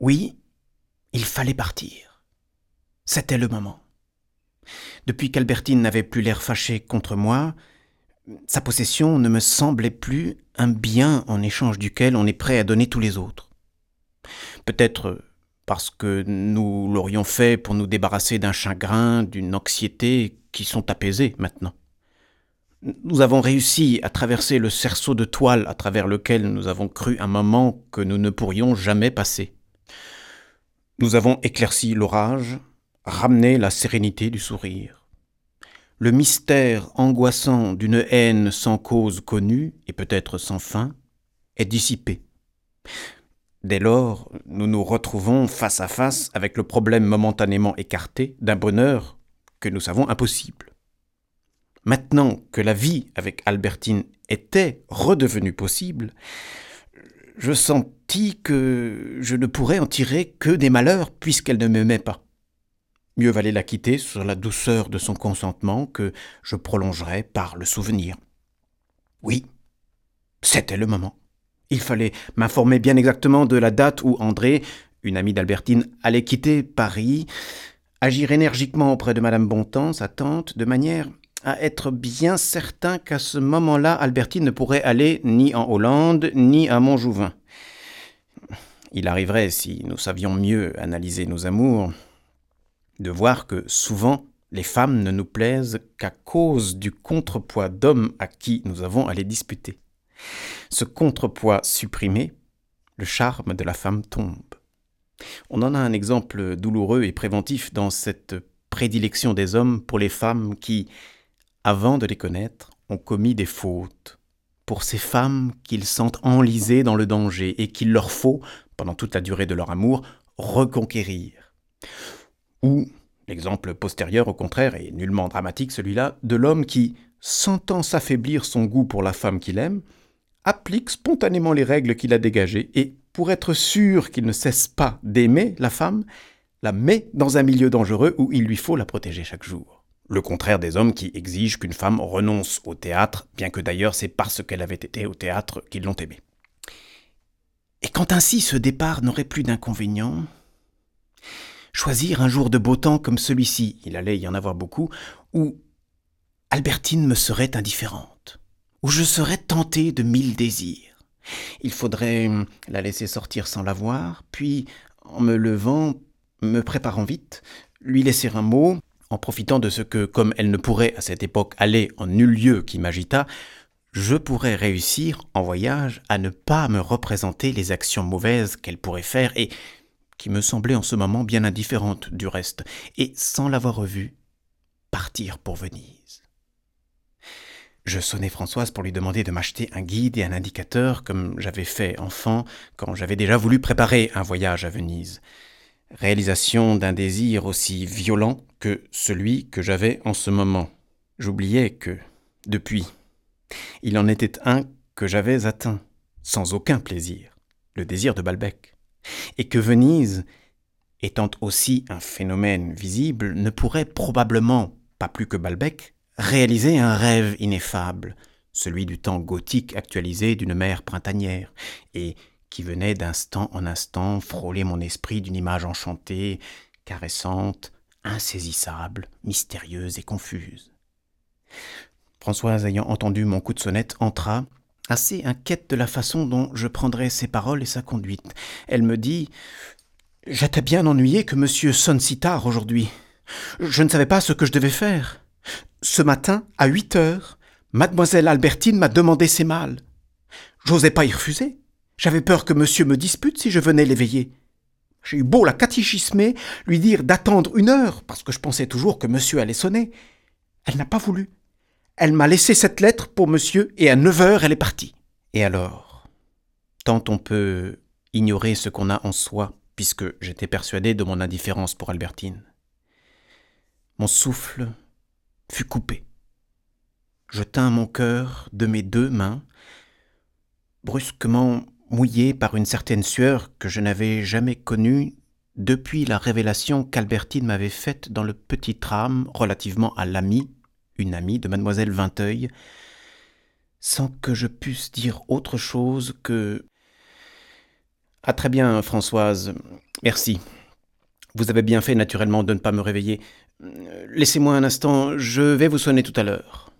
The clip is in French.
Oui, il fallait partir. C'était le moment. Depuis qu'Albertine n'avait plus l'air fâché contre moi, sa possession ne me semblait plus un bien en échange duquel on est prêt à donner tous les autres. Peut-être parce que nous l'aurions fait pour nous débarrasser d'un chagrin, d'une anxiété qui sont apaisés maintenant. Nous avons réussi à traverser le cerceau de toile à travers lequel nous avons cru un moment que nous ne pourrions jamais passer. Nous avons éclairci l'orage, ramené la sérénité du sourire. Le mystère angoissant d'une haine sans cause connue et peut-être sans fin est dissipé. Dès lors, nous nous retrouvons face à face avec le problème momentanément écarté d'un bonheur que nous savons impossible. Maintenant que la vie avec Albertine était redevenue possible, je que je ne pourrais en tirer que des malheurs puisqu'elle ne m'aimait pas. Mieux valait la quitter sur la douceur de son consentement que je prolongerais par le souvenir. Oui, c'était le moment. Il fallait m'informer bien exactement de la date où André, une amie d'Albertine, allait quitter Paris, agir énergiquement auprès de Madame Bontemps, sa tante, de manière à être bien certain qu'à ce moment-là, Albertine ne pourrait aller ni en Hollande, ni à Montjouvin. Il arriverait, si nous savions mieux analyser nos amours, de voir que souvent les femmes ne nous plaisent qu'à cause du contrepoids d'hommes à qui nous avons à les disputer. Ce contrepoids supprimé, le charme de la femme tombe. On en a un exemple douloureux et préventif dans cette prédilection des hommes pour les femmes qui, avant de les connaître, ont commis des fautes. Pour ces femmes qu'ils sentent enlisées dans le danger et qu'il leur faut, pendant toute la durée de leur amour, reconquérir. Ou l'exemple postérieur, au contraire, est nullement dramatique celui-là, de l'homme qui, sentant s'affaiblir son goût pour la femme qu'il aime, applique spontanément les règles qu'il a dégagées et, pour être sûr qu'il ne cesse pas d'aimer la femme, la met dans un milieu dangereux où il lui faut la protéger chaque jour. Le contraire des hommes qui exigent qu'une femme renonce au théâtre, bien que d'ailleurs c'est parce qu'elle avait été au théâtre qu'ils l'ont aimée. Et quand ainsi ce départ n'aurait plus d'inconvénients, choisir un jour de beau temps comme celui-ci, il allait y en avoir beaucoup, où Albertine me serait indifférente où je serais tenté de mille désirs. Il faudrait hum, la laisser sortir sans la voir, puis, en me levant, me préparant vite, lui laisser un mot, en profitant de ce que, comme elle ne pourrait à cette époque aller en nul lieu qui m'agita, je pourrais réussir en voyage à ne pas me représenter les actions mauvaises qu'elle pourrait faire et qui me semblaient en ce moment bien indifférentes du reste, et sans l'avoir revue, partir pour Venise. Je sonnai Françoise pour lui demander de m'acheter un guide et un indicateur, comme j'avais fait enfant quand j'avais déjà voulu préparer un voyage à Venise. Réalisation d'un désir aussi violent que celui que j'avais en ce moment. J'oubliais que, depuis, il en était un que j'avais atteint, sans aucun plaisir, le désir de Balbec, et que Venise, étant aussi un phénomène visible, ne pourrait probablement, pas plus que Balbec, réaliser un rêve ineffable, celui du temps gothique actualisé d'une mer printanière, et qui venait d'instant en instant frôler mon esprit d'une image enchantée, caressante, insaisissable, mystérieuse et confuse. Françoise, ayant entendu mon coup de sonnette, entra, assez inquiète de la façon dont je prendrais ses paroles et sa conduite. Elle me dit J'étais bien ennuyé que monsieur sonne si tard aujourd'hui. Je ne savais pas ce que je devais faire. Ce matin, à huit heures, mademoiselle Albertine m'a demandé ses malles. J'osais pas y refuser. J'avais peur que monsieur me dispute si je venais l'éveiller. J'ai eu beau la catéchismer, lui dire d'attendre une heure, parce que je pensais toujours que monsieur allait sonner. Elle n'a pas voulu. Elle m'a laissé cette lettre pour monsieur, et à neuf heures elle est partie. Et alors? Tant on peut ignorer ce qu'on a en soi, puisque j'étais persuadé de mon indifférence pour Albertine. Mon souffle fut coupé. Je tins mon cœur de mes deux mains, brusquement mouillé par une certaine sueur que je n'avais jamais connue depuis la révélation qu'Albertine m'avait faite dans le petit tram relativement à l'amie, une amie de mademoiselle Vinteuil, sans que je pusse dire autre chose que ah très bien, Françoise. Merci. Vous avez bien fait naturellement de ne pas me réveiller. Laissez-moi un instant, je vais vous sonner tout à l'heure.